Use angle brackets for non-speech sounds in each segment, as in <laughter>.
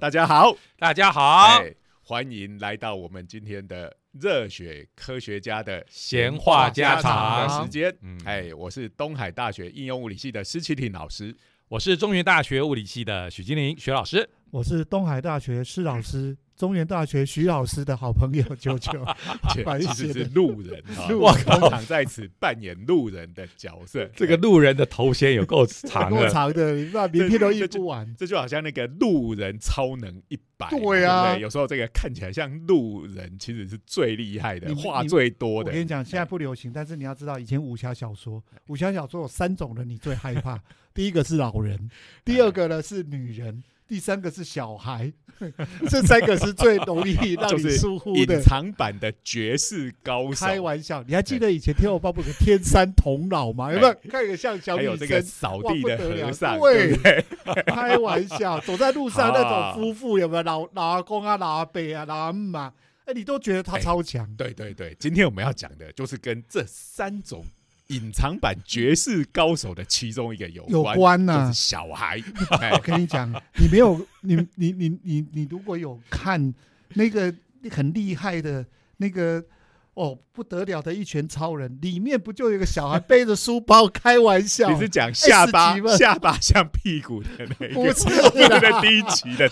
大家好，大家好，哎欢迎来到我们今天的热血科学家的闲话家的常时间。嗯哎，我是东海大学应用物理系的施启廷老师。我是中原大学物理系的许金玲许老师。我是东海大学施老师，中原大学徐老师的好朋友九九。<laughs> <laughs> 其实是路人啊，路 <laughs> 通常在此扮演路人的角色。这个路人的头衔有够长的够的，长的，你把名片都印不完。这就好像那个路人超能一百，对啊有时候这个看起来像路人，其实是最厉害的，你话最多的我跟。你讲，现在不流行，但是你要知道，以前武侠小说，武侠小说有三种人你最害怕，第一个是老人，第二个呢是女人，第三个是小孩，<laughs> 这三个是最容易让你就是疏忽隐的。藏版的绝世高手，开玩笑，你还记得以前天龙八部有个天山童姥吗？有没有看一个像小女还有这个？扫地的和尚，对？开玩笑，走在路上 <laughs> 那啊种夫妇有没有老老阿公啊、老阿伯啊、老阿姆啊？哎，你都觉得他哎超强。对对对，今天我们要讲的就是跟这三种隐藏版绝世高手的其中一个有有关，关呐、就是小孩。哎 <laughs> 我跟你讲，你没有你你你你你如果有看那个很厉害的那个哦不得了的一拳超人，里面不就有一个小孩背着书包？开玩笑，你是讲下巴吗下巴像屁股的那个，不是对啦对第一集的，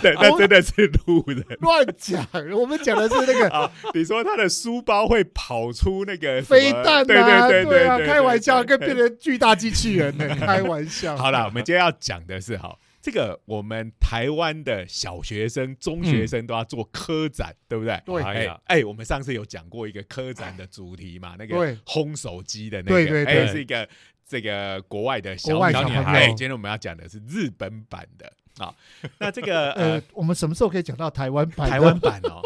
对，<laughs> 那真的是路人。乱讲？我们讲的是那个 <laughs> 啊，你说他的书包会跑出那个飞弹对对，对对啊，对，开玩笑，跟变成巨大机器人呢，开玩笑。<laughs> 好了，我们今天要讲的是哈，这个我们台湾的小学生、中学生都要做科展，对不对？对。哎哎呀。哎，我们上次有讲过一个科展的主题嘛，那个对。轰手机的那个，对对哎，对是一个这个国外的小小朋孩哎今天我们要讲的是日本版的。啊，那这个呃 <laughs> 呃，我们什么时候可以讲到台湾版？台湾版哦。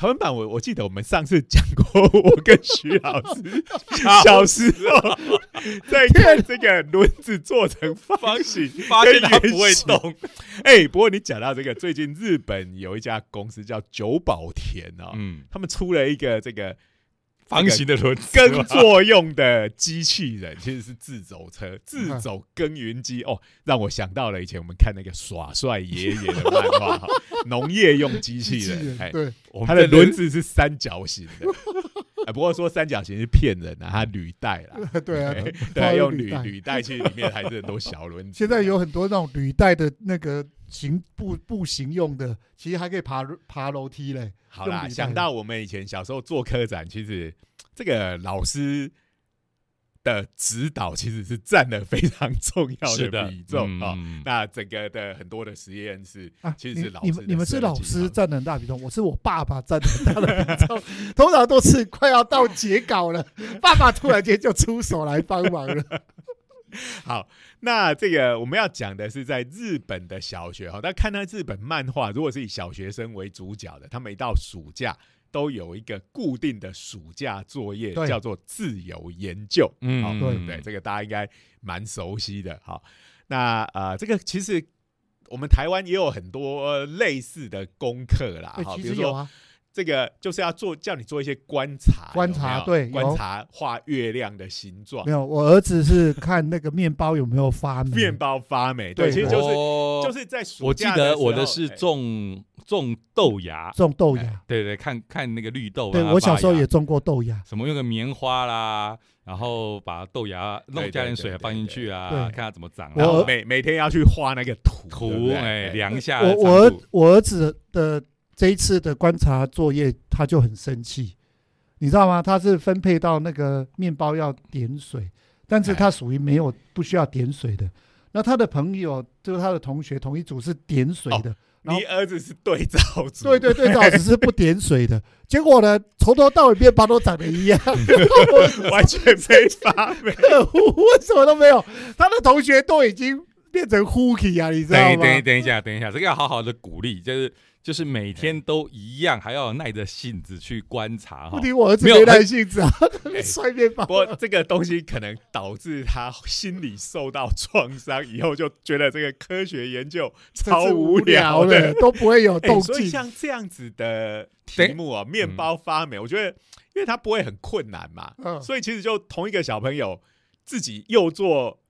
台湾版我我记得我们上次讲过，我跟徐老师 <laughs> 小时候在看这个轮子做成方形，<laughs> 发现它不会动，哎、不过你讲到这个，最近日本有一家公司叫久保田哦，嗯，他们出了一个这个方形的轮子耕作用的机器人，其实是自走车、<laughs> 自走耕耘机。哦，让我想到了以前我们看那个耍帅爷爷的漫画哈，<laughs> 农业用机器人，哎人，，对，它的这轮子是三角形的。<laughs> 哎，不过说三角形是骗人的，它履带啦，对啊，对啊，用履履带，其实里面还是很多小轮子。现在有很多那种履带的那个行步步行用的，其实还可以爬爬楼梯嘞。好啦，想到我们以前小时候做科展，其实这个老师的指导其实是占了非常重要的比重啊、嗯那整个的很多的实验室啊，其实是老师的你你们你们是老师啊占了很大比重，我是我爸爸占了很大的比重。通常都是快要到截稿了，爸爸突然间就出手来帮忙了。<laughs> 好，那这个我们要讲的是在日本的小学哈，但看到日本漫画，如果是以小学生为主角的，他们一到暑假都有一个固定的暑假作业，叫做自由研究。嗯好，对对不对？这个大家应该蛮熟悉的。好，那呃，这个其实我们台湾也有很多类似的功课啦。对，好，比如说这个就是要做，叫你做一些观察，观察有没有对观察画月亮的形状没，有，我儿子是看那个面包有没有发霉。面包发霉。对，其实就是哦就是在暑我记得我的是种种豆芽，种豆哎芽，对对，看看那个绿豆啊。对我小时候也种过豆芽。什么用个棉花啦，然后把豆芽弄加点水放进去啊，对看它怎么长啊。然每每天要去画那个图，图哎量一下我。我儿我儿子的这一次的观察作业，他就很生气，你知道吗？他是分配到那个面包要点水，但是他属于没有不需要点水的。那他的朋友就是他的同学，同一组是点水的，你儿子是对照组，对对对，照只是不点水的。<laughs> 结果呢，从头到尾面包都长得一样，<laughs> 完全没发霉。为什么都没有？他的同学都已经变成 hooky 啊，你知道吗？等一等一等一下，等一下，这个要好好的鼓励，就是就是每天都一样，还要耐着性子去观察哈不。听我儿子没有耐性子啊，<laughs> 哎摔面包不。过这个东西可能导致他心理受到创伤，以后就觉得这个科学研究超无聊的，<laughs> 都不会有哎动静。所以像这样子的题目啊，面包发霉，我觉得因为它不会很困难嘛，嗯，所以其实就同一个小朋友自己又做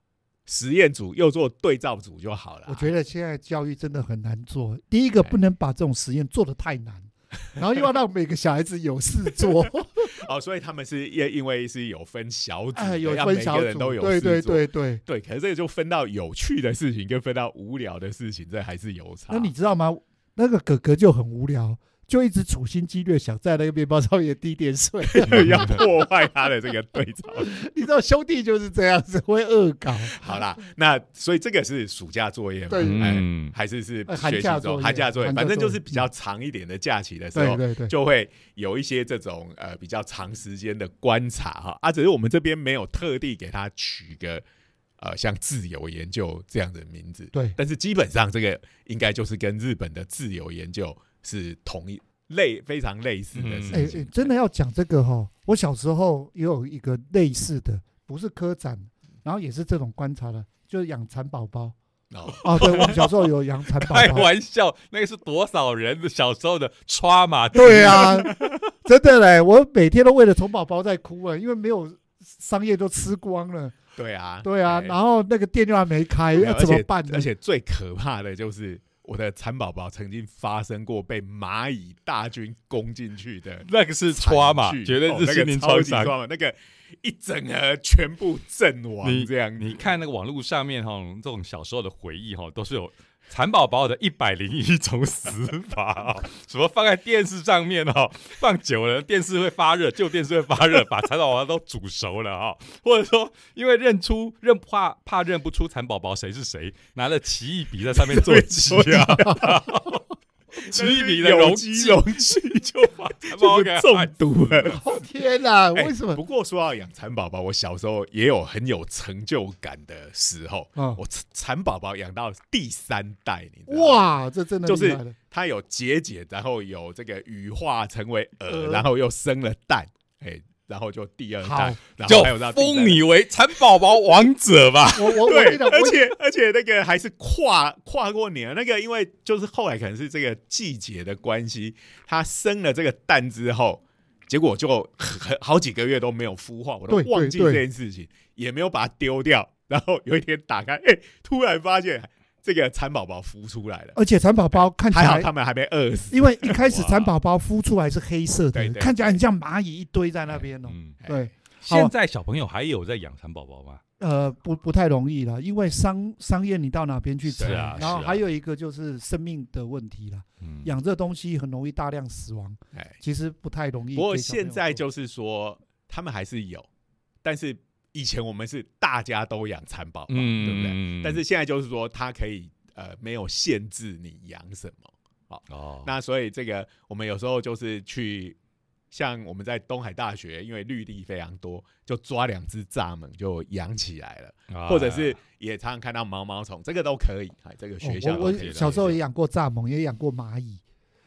实验组，又做对照组就好了啊。我觉得现在教育真的很难做。第一个不能把这种实验做得太难，<laughs> 然后又要让每个小孩子有事做，<laughs> 哦，所以他们是因因为是有分小组，哎，有分小组，个人都有对对对对。对，可是这个就分到有趣的事情跟分到无聊的事情，这还是有差。那你知道吗？那个哥哥就很无聊，就一直处心积虑想在那个面包上面滴点水。<laughs> 要破坏他的这个对照。<laughs> 你知道兄弟就是这样子，会恶搞。好啦，那所以这个是暑假作业嘛？对哎嗯，还是是呃寒学习中假作业寒假作业，反正就是比较长一点的假期的时候，对对对，就会有一些这种呃比较长时间的观察哈啊，只是我们这边没有特地给他取个呃像自由研究这样的名字，对但是基本上这个应该就是跟日本的自由研究是同一类非常类似的事情。哎真的要讲这个哈，我小时候也有一个类似的，不是科展，然后也是这种观察的，就是养蚕宝宝。哦，哦，对，我们小时候有养蚕宝开宝。<laughs> 玩笑，那个是多少人的小时候的 trauma？对啊，<laughs> 真的嘞，我每天都为了虫宝宝在哭啊，因为没有商业都吃光了。对啊，对啊，哎然后那个店又还没开，要没有而且怎么办呢？而且最可怕的就是我的蚕宝宝曾经发生过被蚂蚁大军攻进去的那个是惨 trauma，剧绝对是心灵超级创伤。trauma，那个一整盒全部阵亡这样子。你看那个网络上面哈，这种小时候的回忆哈，都是有蚕宝宝的一百零一种死法哦，<laughs> 什么放在电视上面哦，放久了电视会发热，旧电视会发热，把蚕宝宝都煮熟了哈，或者说因为认出认怕怕认不出蚕宝宝谁是谁，拿了奇异笔在上面做记号。奇异笔的容器容器就把蚕宝宝给中毒了。哦 <laughs> 天哪，哎为什么？不过说到养蚕宝宝，我小时候也有很有成就感的时候。嗯我蚕蚕宝宝养到第三代，你知道？哇，这真的就是它有结节，然后有这个羽化成为蛾，蛾然后又生了蛋，哎，然后就第二好代，然后还有到第三代封你为蚕宝宝王者吧。我我我而且而且那个还是跨跨过年，那个因为就是后来可能是这个季节的关系，它生了这个蛋之后，结果就很好几个月都没有孵化，我都忘记这件事情，也没有把它丢掉。然后有一天打开，哎、突然发现这个蚕宝宝孵出来了，而且蚕宝宝看起还好来他们还没饿死。因为一开始哇蚕宝宝孵出来是黑色的，<laughs> 看起来很像蚂蚁一堆在那边哦。嗯，对，现在小朋友还有在养蚕宝宝吗？呃，不不太容易了，因为商商业你到哪边去吃啊，然后还有一个就是生命的问题了，嗯，养这东西很容易大量死亡，哎，其实不太容易。不过现在就是说他们还是有，但是以前我们是大家都养蚕宝宝，嗯，对不对？但是现在就是说，它可以呃没有限制你养什么。哦，那所以这个我们有时候就是去，像我们在东海大学，因为绿地非常多，就抓两只蚱蜢就养起来了，啊或者是也常常看到毛毛虫，这个都可以。哎，这个学校哦我都可以我小时候也养过蚱蜢，也养过蚂蚁，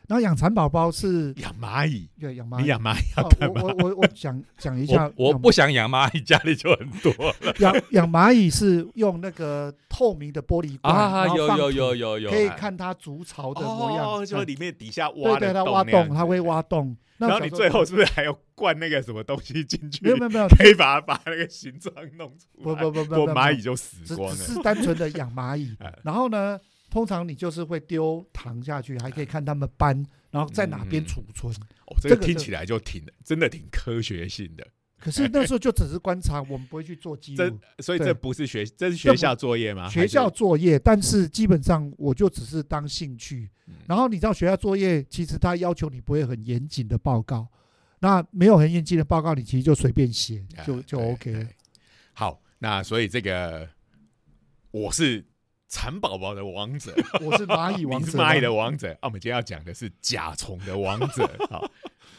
然后养蚕宝宝是养蚂蚁，对养蚂蚁。你养蚂蚁要哦干嘛？我我我我讲讲一下我，我不想养蚂蚁，家里就很多了养养蚂蚁是用那个透明的玻璃罐，啊，有有有有有，可以看它筑巢的模样。哦，就哎里面底下挖的对，它挖洞，它会。挖洞。那然后你最后是不是还要灌那个什么东西进去？没有没有没有，可以把它把那个形状弄出来。不不不不蚂蚁就死光了。只是单纯的养蚂蚁哎。然后呢，通常你就是会丢糖下去，还可以看他们搬，然后在哪边嗯储存。哦，这个听起来就挺真的挺科学性的。可是那时候就只是观察，我们不会去做记这录。所以这不是学，这是学校作业吗？学校作业，但是基本上我就只是当兴趣。嗯然后你知道学校作业，其实他要求你不会很严谨的报告，那没有很严谨的报告，你其实就随便写就就 OK。好，那所以这个我是蚕宝宝的王者，<laughs> 我是蚂蚁王者，<laughs> 你是蚂蚁的王者。啊，我们今天要讲的是甲虫的王者。<laughs> 好，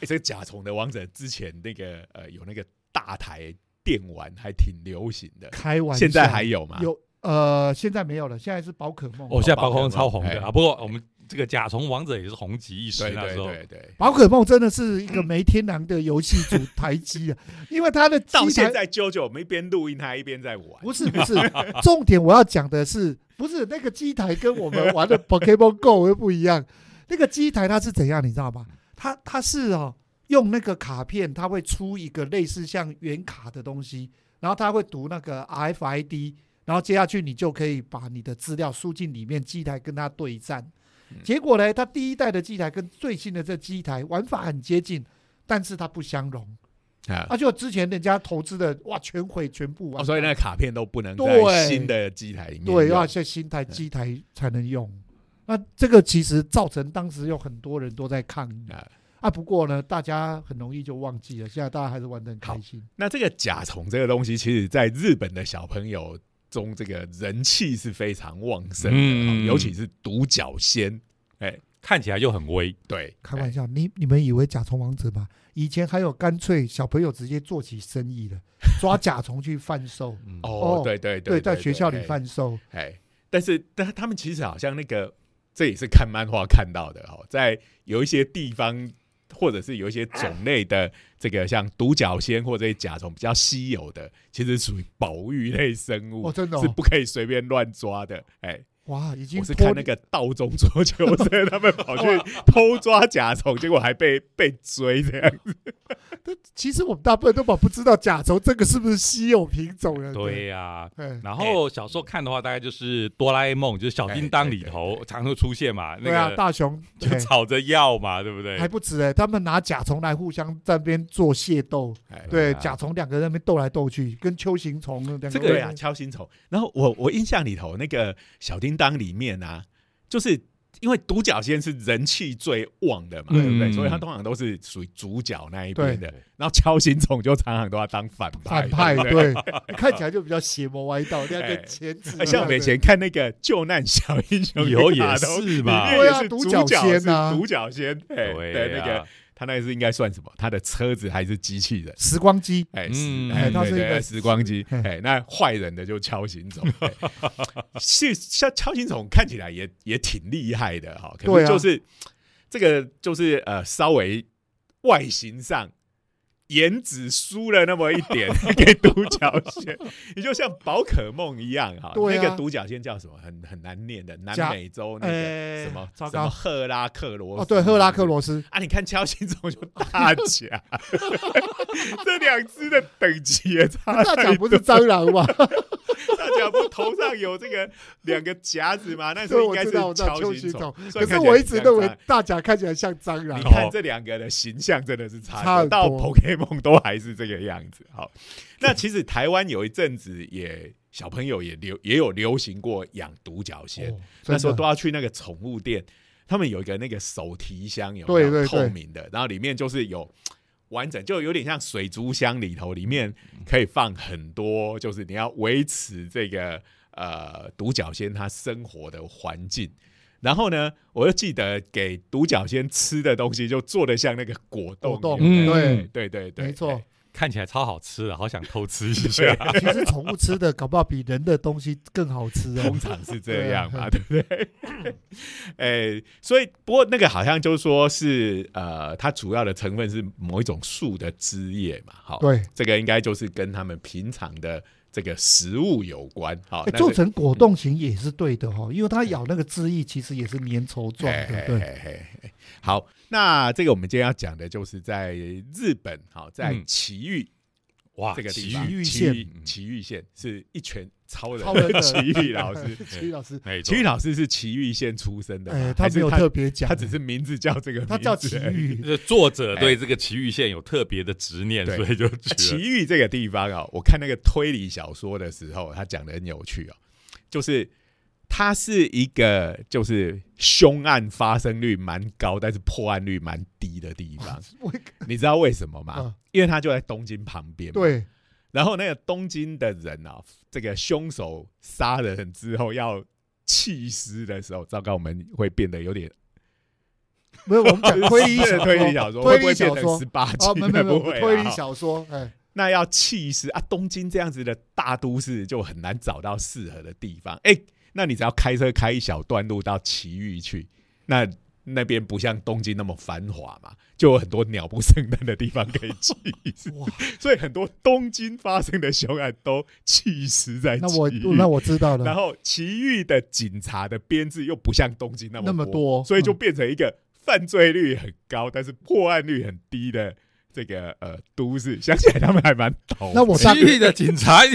诶这个甲虫的王者之前那个呃有那个大台电玩还挺流行的，开玩笑，现在还有吗？有呃，现在没有了，现在是宝可梦。哦，现在宝可梦超红哎的啊。不过我们这个甲虫王者也是红极一时对对那时候。对对。宝可梦真的是一个没天良的游戏主台机啊，<laughs> 因为它的机台到现在，啾啾我们一边录音，他一边在玩。不是不是，重点我要讲的是，不是那个机台跟我们玩的 Pokemon Go 又不一样。那个机台它是怎样，你知道吗？它它是哦，用那个卡片，它会出一个类似像原卡的东西，然后它会读那个 RFID，然后接下去你就可以把你的资料输进里面，机台跟它对战。嗯结果呢，它第一代的机台跟最新的这机台玩法很接近，但是它不相容。啊，啊，就之前人家投资的哇，全毁全部完哦，所以那个卡片都不能在对新的机台里面对，用要在新台机台才能用。那这个其实造成当时有很多人都在抗议啊。啊，不过呢，大家很容易就忘记了，现在大家还是玩的很开心。那这个甲虫这个东西，其实在日本的小朋友中，这个人气是非常旺盛的，嗯哦尤其是独角仙。哎，看起来就很威。对，开玩笑，你你们以为甲虫王子吗？以前还有干脆小朋友直接做起生意了，<laughs> 抓甲虫去贩售，嗯哦哦，对对对，在对学校里哎贩售。哎，但是但他们其实好像那个，这也是看漫画看到的哦，在有一些地方。或者是有一些种 <laughs> 类的这个像独角仙或者甲虫比较稀有的，其实属于保育类生物，哦，真的、哦，是不可以随便乱抓的。哎，哇，已经我是看那个道中桌球社，<laughs> 他们跑去偷抓甲虫，结果还被被追这样子。<laughs> 其实我们大部分都把不知道甲虫这个是不是稀有品种了。对呀、对，然后小时候看的话，大概就是哆啦 A 梦，就是小叮当里头常常会出现嘛，那对啊，个大雄就吵着要嘛，对不对？还不止哎，他们拿甲虫来互相在那边做械斗，哎，对，啊甲虫两个人在那边斗来斗去，跟秋行虫两个这个呀，人敲心虫。然后我我印象里头那个小叮当里面啊，就是因为独角仙是人气最旺的嘛，嗯对不对？嗯。所以他通常都是属于主角那一边的。然后敲心虫就常常都要当反派，反派，对。看起来就比较邪魔歪道，两哎。个前子。像我们以前看那个救难小英雄以后也是嘛对啊也是独角仙是啊独角仙，哎，对对那个啊他那个是应该算什么？他的车子还是机器人？时光机，哎，嗯是，哎哎，对对它是一个时光机，嘿哎，那坏人的就敲行虫，哎是像敲行虫看起来也也挺厉害的哈，可是就是这个就是呃稍微外形上。颜值输了那么一点 <laughs> 给独角仙，你就像宝可梦一样哈。对啊那个独角仙叫什么？很很难念的，南美洲那个哎什么糟糕什么赫拉克罗斯哦，对，赫拉克罗斯，啊，你看敲心中就大甲，<laughs> 这两只的等级也差大太甲不是蟑螂吗？不头上有这个两个夹子嘛？<laughs> 那时，候应该是我知道，我知道敲秋行行虫虫，，可是我一直认为大甲看起来像蟑螂。你。看这两个的形象真的是差差到 Pokemon 都还是这个样子。好，那其实台湾有一阵子也小朋友也流也有流行过养独角仙，哦那时候都要去那个宠物店，他们有一个那个手提箱，有没有？对对对。透明的，然后里面就是有完整，就有点像水族箱里头，里面可以放很多，就是你要维持这个呃独角仙它生活的环境。然后呢，我又记得给独角仙吃的东西，就做的像那个果冻对对对对，没错。看起来超好吃的，好想偷吃一对下。其实宠物吃的搞不好比人的东西更好吃啊通。常是这样嘛，对不对？<laughs> 哎，所以不过那个好像就说是呃，它主要的成分是某一种树的枝叶嘛，好，对，这个应该就是跟他们平常的这个食物有关，好做成果冻型也是对的哈，因为它咬那个汁液其实也是粘稠状的，对。嘿嘿嘿嘿。好，那这个我们今天要讲的就是在日本，好，在嗯。埼玉哇，这个地奇，遇埼县玉埼玉县是一拳超人超人。的埼玉老师，<laughs> 奇遇老师，没错。齐豫老师是奇遇县出生的，哎，他没有特别讲，他只是名字叫这个他叫奇遇，这 <laughs> 作者对这个奇遇县有特别的执念，所以就奇遇这个地方啊，我看那个推理小说的时候，他讲的很有趣哦，就是它是一个就是凶案发生率蛮高，但是破案率蛮低的地方。<laughs> 你知道为什么吗？嗯因为它就在东京旁边。。对，然后那个东京的人啊，这个凶手杀人之后要弃尸的时候，糟糕，我们会变得有点没有我们讲推理小推理，小说，推 <laughs> 会不会变成理小说十八禁？哦，没有没 <laughs> 推理小说，哎，那要弃尸啊！东京这样子的大都市就很难找到适合的地方。哎、那你只要开车开一小段路到埼玉去，那那边不像东京那么繁华嘛，就有很多鸟不生蛋的地方可以去。<laughs> 哇，所以很多东京发生的凶案都弃尸在那我那我知道了，然后埼玉的警察的编制又不像东京那么那么多。所以就嗯变成一个犯罪率很高，但是破案率很低的这个呃都市，想起来他们还蛮懂。那我当地的警察也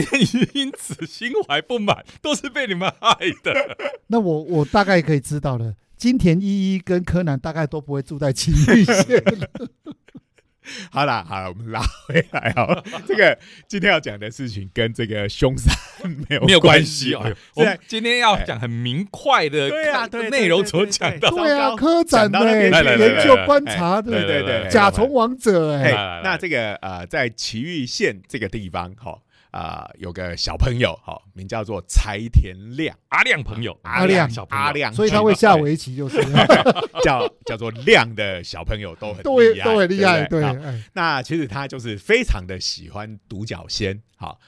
因此心怀不满，都是被你们害的。<laughs> 那我我大概可以知道了，金田一一跟柯南大概都不会住在青玉县。<laughs> 好啦，好了，我们拉回来哦。<laughs> 这个今天要讲的事情跟这个凶杀没有没有关关系哦哦。。我们今天要讲很明快的对啊对对内容所讲到。对啊，科展呢、讲到那边来来来研究来观察的对对对甲虫王者哎、那这个呃，在奇玉县这个地方，哈、啊、有个小朋友，哈、名叫做柴田亮，阿亮朋友，阿亮小朋友。阿亮，所以他会下围棋就是，叫叫做亮的小朋友都很都会厉害，都很厉害，对，那其实他就是非常的喜欢独角仙，好，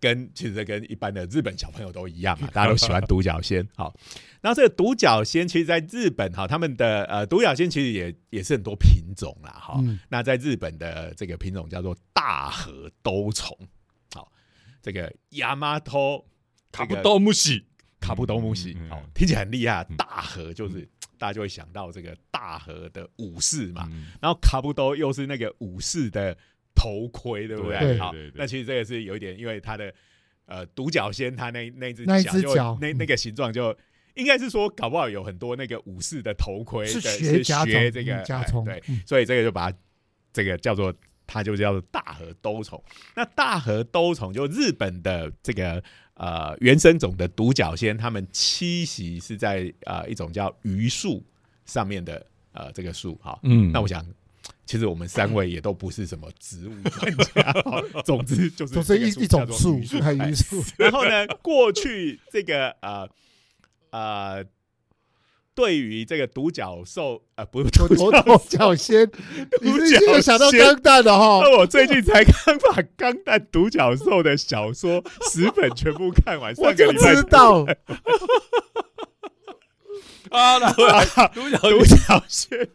跟其实这跟一般的日本小朋友都一样嘛，<laughs> 大家都喜欢独角仙，好。然后这个独角仙，其实在日本哈，他们的呃独角仙其实也也是很多品种啦，哈。嗯。那在日本的这个品种叫做大和兜虫，好，这个亚麻头卡布多木西，卡布多木西嗯嗯，嗯好，听起来很厉害。嗯大河就是大家就会想到这个大河的武士嘛，嗯然后卡布多又是那个武士的头盔，对不对？好对对对，那其实这个是有一点，因为它的呃独角仙，它那那只那一脚那那个形状就。应该是说，搞不好有很多那个武士的头盔是对学学这个嗯甲虫哎对，嗯所以这个就把它这个叫做它就叫做大和兜虫。那大和兜虫就日本的这个呃原生种的独角仙，它们栖息是在呃一种叫榆树上面的呃这个树哈。嗯那我想。其实我们三位也都不是什么植物专家，好总之就是一一种树，<laughs> 然后呢，过去这个呃呃，对于这个独角兽呃不是我独角仙独角仙，想到钢蛋的哈？那我最近才刚把《钢蛋独角兽》的小说十本全部看完，<laughs> 上个礼拜。知道，<laughs> 啊，<laughs> 独角独角仙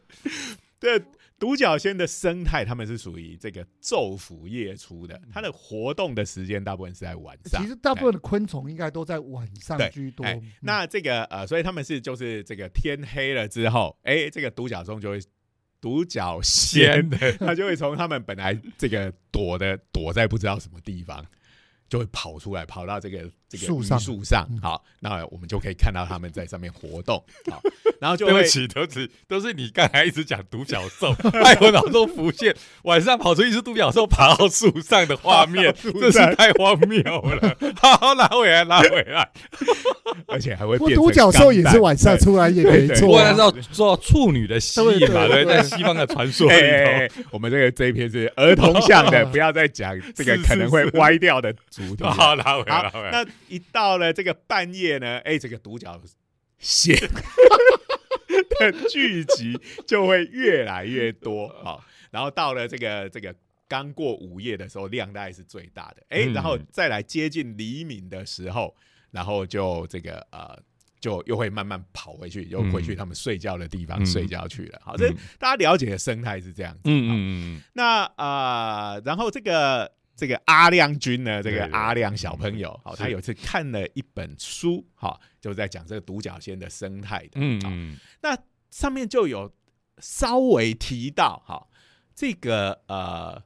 的独角仙的生态，它们是属于这个昼伏夜出的，它的活动的时间大部分是在晚上。其实大部分的昆虫应该都在晚上居多哎。那这个呃，所以他们是就是这个天黑了之后，哎，这个独角兽就会独角仙 <laughs> 它就会从他们本来这个躲的躲在不知道什么地方，就会跑出来，跑到这个这个树上树上嗯。好，那我们就可以看到他们在上面活动。<laughs> 好，然后就会对不起，都是，都是你刚才一直讲独角兽，害 <laughs> 我脑中浮现晚上跑出一只独角兽爬到树上的画面，<laughs> 真是太荒谬了。好，拉回来，拉回来。而且还会不过变独角兽也是晚上出来也没错啊不过那。是要做处女的吸引嘛，对，对对对在西方的传说。里头。哎我们这个这一篇是儿童向的，不要再讲这个可能会歪掉的主题。好，拉回来，好拉回，来。那一到了这个半夜呢，哎，这个独角仙 <laughs> 的聚集就会越来越多 <laughs> 好，然后到了这个这个刚过午夜的时候，量大概是最大的，哎，嗯然后再来接近黎明的时候，然后就这个呃。就又会慢慢跑回去，又回去他们睡觉的地方嗯睡觉去了。好，这嗯大家了解的生态是这样子。嗯嗯嗯那呃，然后这个这个阿亮君呢，这个阿亮小朋友，好，是。他有一次看了一本书，好，就在讲这个独角仙的生态的，好。嗯嗯。那上面就有稍微提到，好，这个呃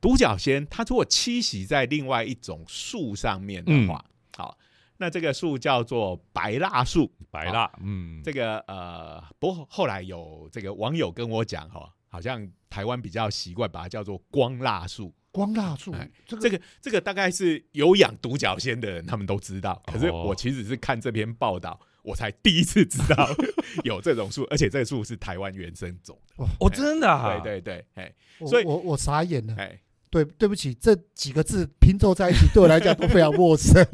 独角仙它如果栖息在另外一种树上面的话，好，那这个树叫做白蜡树，白蜡，嗯，这个呃，不过后来有这个网友跟我讲哈，好像台湾比较习惯把它叫做光蜡树。光蜡树哎，这个这个这个大概是有养独角仙的人他们都知道，可是哦我其实是看这篇报道，我才第一次知道 <laughs> 有这种树，而且这个树是台湾原生种的。哦，真的啊，对对对，哎所以我我傻眼了。哎，对，对不起，这几个字拼凑在一起，对我来讲都非常陌生。<laughs>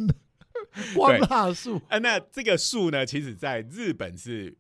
<laughs> 光蜡树，啊，那这个树呢，其实在日本是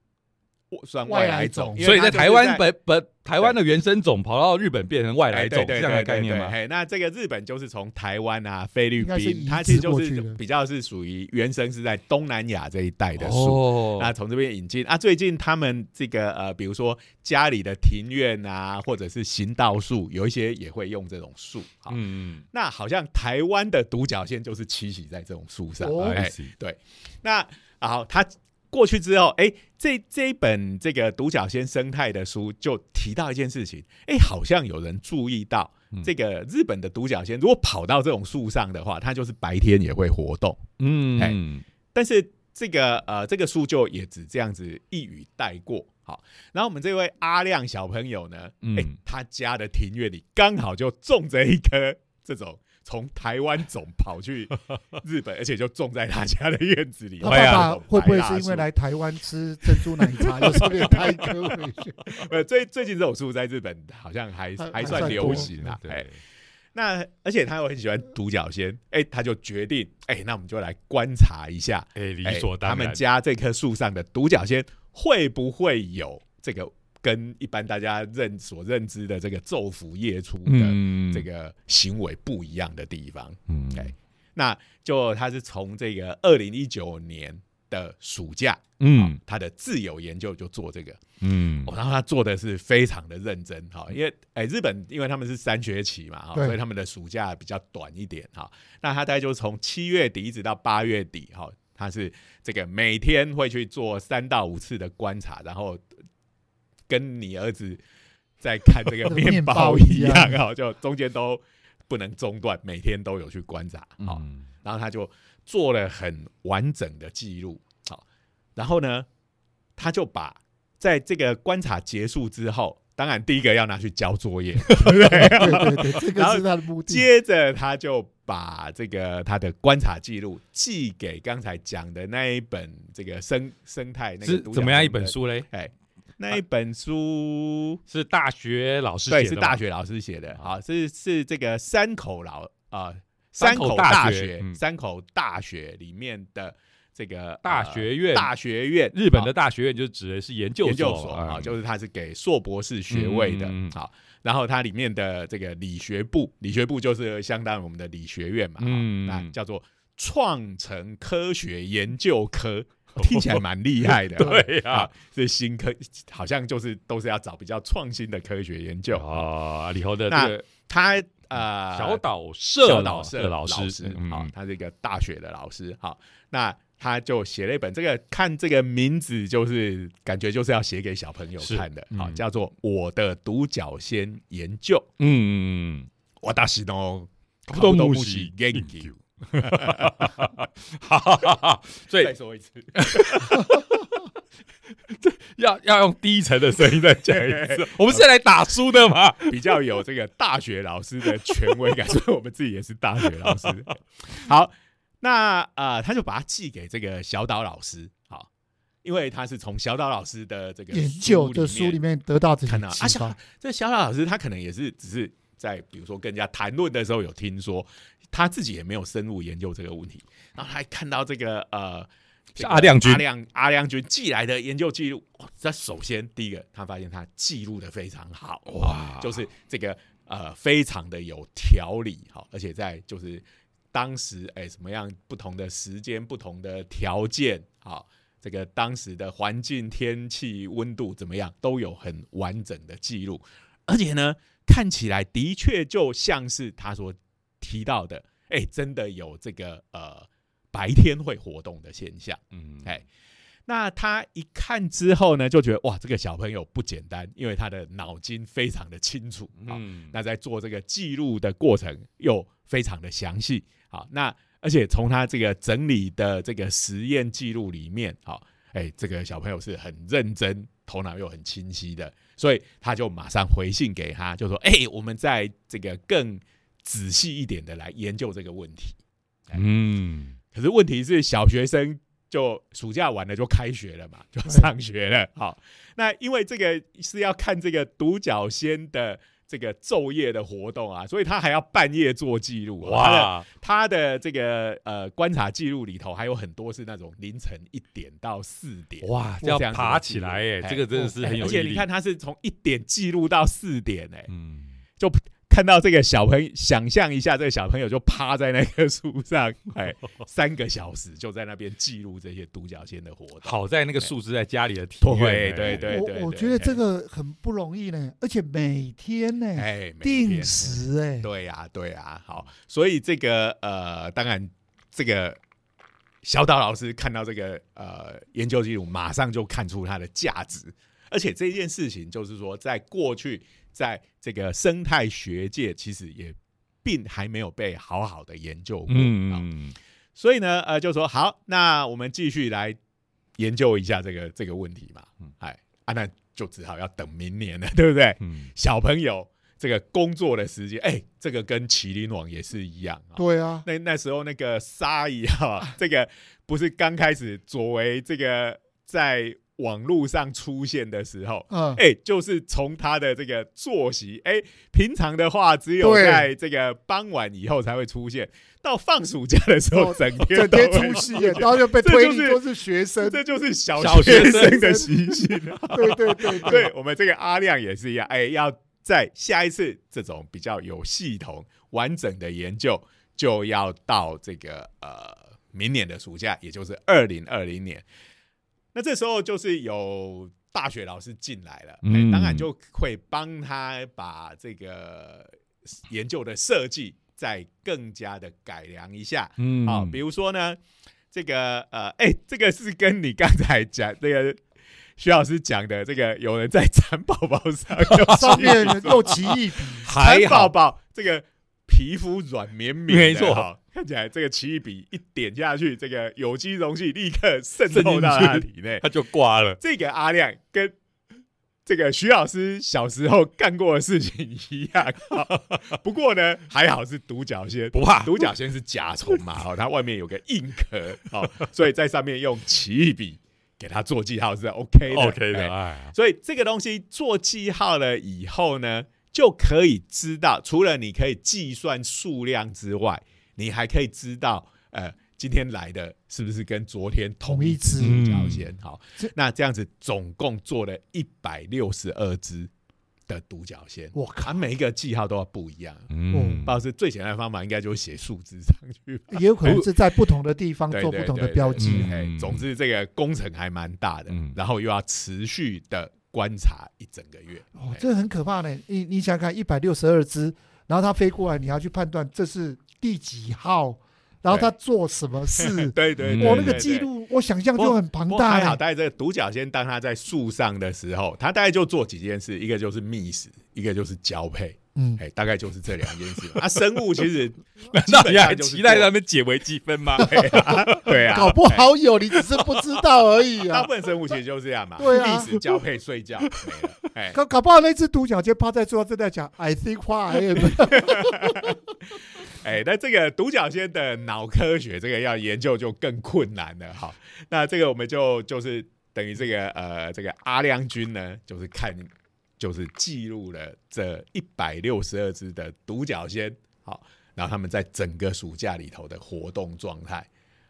算外来种，所以在台湾本本台湾的原生种跑到日本变成外来哎种，这样的概念吗？嘿，那这个日本就是从台湾啊、菲律宾，它其实就是比较是属于原生是在东南亚这一带的树。哦那从这边引进啊，最近他们这个呃，比如说家里的庭院啊，或者是行道树，有一些也会用这种树。好，嗯那好像台湾的独角仙就是栖息在这种树上。哦哎，对，那好，他过去之后，哎，这这一本这个独角仙生态的书就提到一件事情，哎，好像有人注意到嗯这个日本的独角仙，如果跑到这种树上的话，它就是白天也会活动。嗯，哎但是这个呃，这个书就也只这样子一语带过。好，然后我们这位阿亮小朋友呢，嗯哎、他家的庭院里刚好就种着一棵这种从台湾种跑去日本，而且就种在他家的院子里。他爸爸会不会是因为来台湾吃珍珠奶茶，又顺便带一颗回去？<laughs> 呃，最最近这种树在日本好像还还还算流行啊。哎对，，那而且他又很喜欢独角仙，哎、他就决定，哎、那我们就来观察一下，哎，理哎所当然，他们家这棵树上的独角仙会不会有这个跟一般大家认所认知的这个昼伏夜出的嗯这，个行为不一样的地方？嗯哎那就他是从这个二零一九年的暑假，嗯他的自由研究就做这个。嗯哦，然后他做的是非常的认真哈，因为哎、日本因为他们是三学期嘛哈，对所以他们的暑假比较短一点哈。那他大概就从七月底一直到八月底哈，他是这个每天会去做三到五次的观察，然后跟你儿子在看这个 <laughs> 面包一样面哈，就中间都不能中断，每天都有去观察好。嗯然后他就做了很完整的记录，好，然后呢，他就把在这个观察结束之后，当然第一个要拿去交作业，对 <laughs> 对？对这个是他的目的。接着他就把这个他的观察记录寄给刚才讲的那一本这个生生态那怎么样一？本书嘞？哎，<laughs> 那一本书。是大学老师对写的大学老师写的，好是是这个山口老啊。山口山口大学山口大学里面的这个大呃学院。大学院，日本的大学院就指的是研究研究所啊。啊，，就是它是给硕博士学位的嗯嗯嗯，好，然后它里面的这个理学部，理学部就是相当于我们的理学院嘛，嗯嗯，那叫做创成科学研究科。<laughs> 听起来蛮厉害的，<laughs> 对呀啊，是新科，好像就是都是要找比较创新的科学研究。啊，里头的那这个他呃，小岛社小老岛社的老师师，嗯好，他是一个大学的老师，好，那他就写了一本，这个看这个名字就是感觉就是要写给小朋友是看的，好，嗯叫做《我的独角仙研究》，嗯嗯我大西东カブトムムシ元 気。嗯，哈哈哈哈，所以再说一次，要要用低沉的声音再讲一次。我们是来打书的吗？比较有这个大学老师的权威感，所以我们自己也是大学老师。好，那呃，他就把它寄给这个小岛老师，好，因为他是从小岛老师的这个研究的书里面得到这看到啊，小些启发。这小岛老师他可能也是只是在比如说跟人家谈论的时候有听说，他自己也没有深入研究这个问题，然后他还看到这个呃。这个阿亮君。阿亮阿亮君寄来的研究记录，哇这首先第一个，他发现他记录的非常好，哇。就是这个呃非常的有条理，哈，而且在就是当时哎什么样不同的时间、不同的条件，好，这个当时的环境、天气、温度怎么样，都有很完整的记录，而且呢，看起来的确就像是他所提到的，哎，真的有这个呃白天会活动的现象。嗯哎那他一看之后呢，就觉得哇，这个小朋友不简单，因为他的脑筋非常的清楚啊。嗯那在做这个记录的过程又非常的详细，好，那而且从他这个整理的这个实验记录里面，好，哎，这个小朋友是很认真，头脑又很清晰的，所以他就马上回信给他，就说，哎，我们在这个更仔细一点的来研究这个问题。嗯可是问题是，小学生就暑假完了就开学了嘛，就上学了。好，那因为这个是要看这个独角仙的这个昼夜的活动啊，所以他还要半夜做记录、啊。他他的这个呃观察记录里头还有很多是那种凌晨一点到四点。哇，这样爬起来哎，哎这个真的是哎很有毅力。而且你看，他是从一点记录到四点、哎，嗯，看到这个小朋友，想象一下，这个小朋友就趴在那棵树上，<laughs> 哎，三个小时就在那边记录这些独角仙的活动。好在那个树是在家里的庭院，对对对我我觉得这个很不容易呢，而且每天呢，哎，定天时哎，对呀、对呀、好，所以这个呃，当然这个小岛老师看到这个呃研究记录，马上就看出它的价值，而且这件事情就是说，在过去在这个生态学界，其实也并还没有被好好的研究过。啊嗯，所以呢，呃，就说好，那我们继续来研究一下这个这个问题嘛嗯。哎，啊，那就只好要等明年了，<laughs> 对不对？嗯，小朋友这个工作的时间，哎，这个跟麒麟网也是一样啊。对啊，那那时候那个沙伊啊，<laughs> 这个不是刚开始作为这个在网络上出现的时候，嗯，哎、就是从他的这个作息，哎、平常的话只有在这个傍晚以后才会出现，到放暑假的时候，哦整天整天出现，然后就被推理都是学生，这就是小小学学生生的习性。啊。对对对。对我们这个阿亮也是一样，哎、要在下一次这种比较有系统、完整的研究，就要到这个呃明年的暑假，也就是二零二零年。那这时候就是有大学老师进来了，哎嗯当然就会帮他把这个研究的设计再更加的改良一下。嗯，好、比如说呢，这个呃，<laughs> 哎、这个是跟你刚才讲这个徐老师讲的，这个有人在蚕宝宝上用 <laughs> 上面奇异笔用奇异笔，蚕宝，宝这个皮肤软绵绵的，没错。哈看起来这个奇异笔一点下去，这个有机溶剂立刻渗透到他的去体内。他就挂了。这个阿亮跟这个徐老师小时候干过的事情一样，哈 <laughs> 不过呢，还好是独角仙，不怕。独角仙是甲虫嘛，<laughs> 哦，它外面有个硬壳，哦，所以在上面用奇异笔给它做记号是 OK 的。OK 的，哎哎，所以这个东西做记号了以后呢，就可以知道，除了你可以计算数量之外，你还可以知道，呃，今天来的是不是跟昨天同一只独角仙？好，那这样子总共做了一百六十二只的独角仙，我靠，每一个记号都要不一样。嗯哦不知道是最简单的方法，应该就是写数字上去。也有可能是在不同的地方做不同的标记总之这个工程还蛮大的嗯，然后又要持续的观察一整个月。哎，哦这很可怕呢。你你想想看，一百六十二只，然后它飞过来，你要去判断这是第几号，然后他做什么事对 <laughs> 对，我那个记录，我想象就很庞大还好，欸。大概这个独角仙，当他在树上的时候，他大概就做几件事，一个就是觅食，一个就是交配，嗯，哎，大概就是这两件事。<laughs> 啊，生物其实难道你还基本上就是期待他们解微积分吗？<laughs> 对啊，搞不好有，你只是不知道而已啊。大部分生物其实就是这样嘛，对啊觅食、交配、睡觉，哎，搞搞不好那只独角仙趴在桌上正在讲 I think I am。哎，那这个独角仙的脑科学，这个要研究就更困难了。好，那这个我们就就是等于这个呃，这个阿良君呢，就是看就是记录了这一百六十二只的独角仙，好，然后他们在整个暑假里头的活动状态。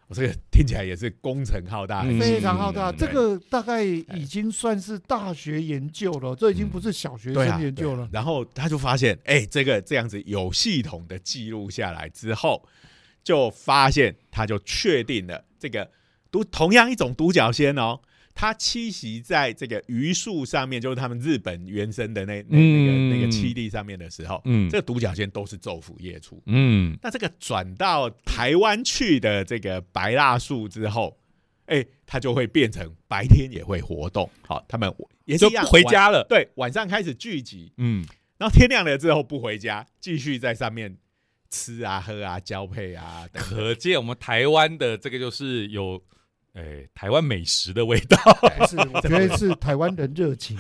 我这个听起来也是工程浩大，嗯非常浩大，嗯这个大概已经算是大学研究了，这已经不是小学生研究了。然后他就发现，哎、这个这样子有系统的记录下来之后，就发现他就确定了这个独同样一种独角仙哦，它栖息在这个榆树上面，就是他们日本原生的那那那个、嗯那个栖地上面的时候，嗯这个独角仙都是昼伏夜出。嗯，那这个转到台湾去的这个白蜡树之后，哎、它就会变成白天也会活动。好，他们也是一样就不回家了。对，晚上开始聚集，嗯，然后天亮了之后不回家，继续在上面吃啊、喝啊、交配啊等等。可见我们台湾的这个就是有，哎，台湾美食的味道。不 <laughs> 是，我觉得是台湾人热情，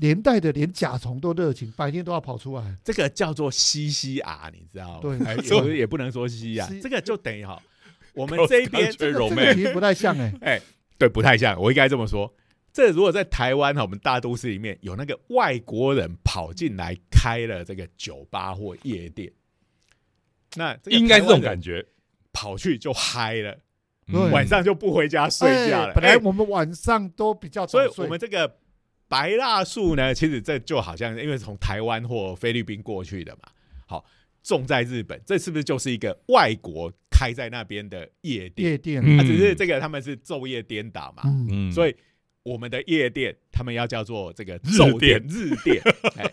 连带的连甲虫都热情，白天都要跑出来。这个叫做西西啊，你知道吗？对也不能说西啊西，这个就等于哈，我们这边其实不太像哎、<laughs> 哎，对，不太像，我应该这么说。这如果在台湾哈，我们大都市里面有那个外国人跑进来开了这个酒吧或夜店，那应该是这种感觉。跑去就嗨了，对嗯晚上就不回家睡觉了。哎本来哎。我们晚上都比较所以，我们这个白蜡树呢，其实这就好像因为从台湾或菲律宾过去的嘛，好种在日本，这是不是就是一个外国开在那边的夜店？夜店，嗯。啊，只是这个他们是昼夜颠倒嘛，所以我们的夜店他们要叫做这个日昼店、店。日店。哎，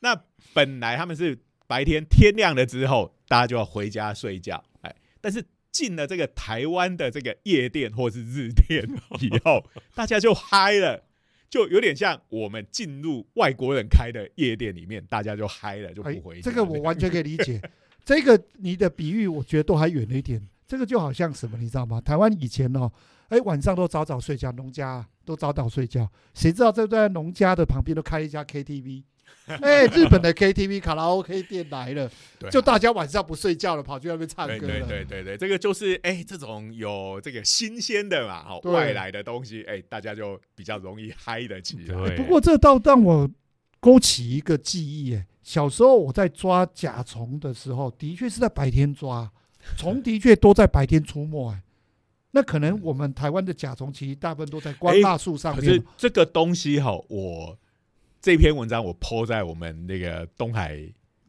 那本来他们是白天天亮了之后，大家就要回家睡觉，哎，但是进了这个台湾的这个夜店或是日店以后，<laughs> 大家就嗨了，就有点像我们进入外国人开的夜店里面，大家就嗨了，就哎不回家。这个我完全可以理解。<laughs> 这个你的比喻，我觉得都还远了一点。这个就好像什么，你知道吗？台湾以前哦，哎，晚上都早早睡觉，农家啊都早早睡觉，谁知道这在农家的旁边都开了一家 KTV，<laughs> 哎，日本的 KTV 卡拉 OK 店来了，就大家晚上不睡觉了，跑去那边唱歌对了。对对对对，这个就是哎，这种有这个新鲜的嘛，好外来的东西，哎，大家就比较容易嗨得起来。对，不过这倒让我勾起一个记忆，哎，小时候我在抓甲虫的时候，的确是在白天抓，虫的确都在白天出没，哎，那可能我们台湾的甲虫其实大部分都在光大树上可面是这个东西哈，我这篇文章我 PO 在我们那个东海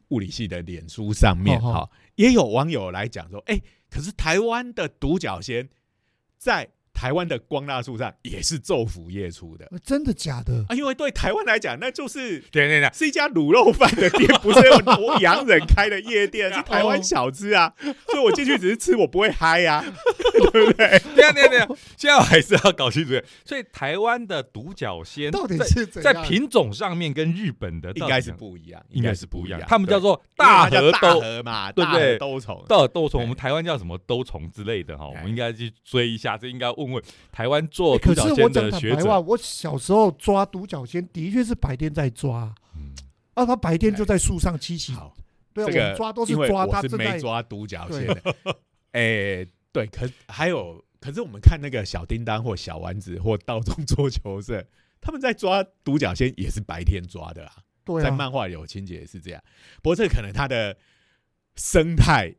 物理系的脸书上面哦哦。哈，也有网友来讲说，哎，可是台湾的独角仙在台湾的光蜡树上也是昼伏夜出的。呃真的假的？啊，因为对台湾来讲，那就是对对对，是一家卤肉饭的店，不是用洋人开的夜店，<laughs> 是台湾小吃啊，所以我进去只是吃，我不会嗨呀，<laughs> 对不对？对啊对啊对啊，现在我还是要搞清楚。所以台湾的独角仙到底是怎？在品种上面跟日本的应该是不一样，应该该是不一样，他们叫做大河叫大兜河嘛，对不对？大河兜虫，大河兜虫，我们台湾叫什么兜虫之类的哈，我哎。们应该去追一下，这应该问问台湾做独角仙是我讲的学坦白话，者。我小时候抓独角仙的确是白天在抓，嗯啊，他白天就在树上栖息。好，对啊，这个我们抓都是抓他是没。抓独角仙的，<laughs> 哎，对，可还有，可是我们看那个小叮当或小丸子或道中桌球社，他们在抓独角仙也是白天抓的啊，对啊，在漫画有情节是这样，不过这可能它的生态，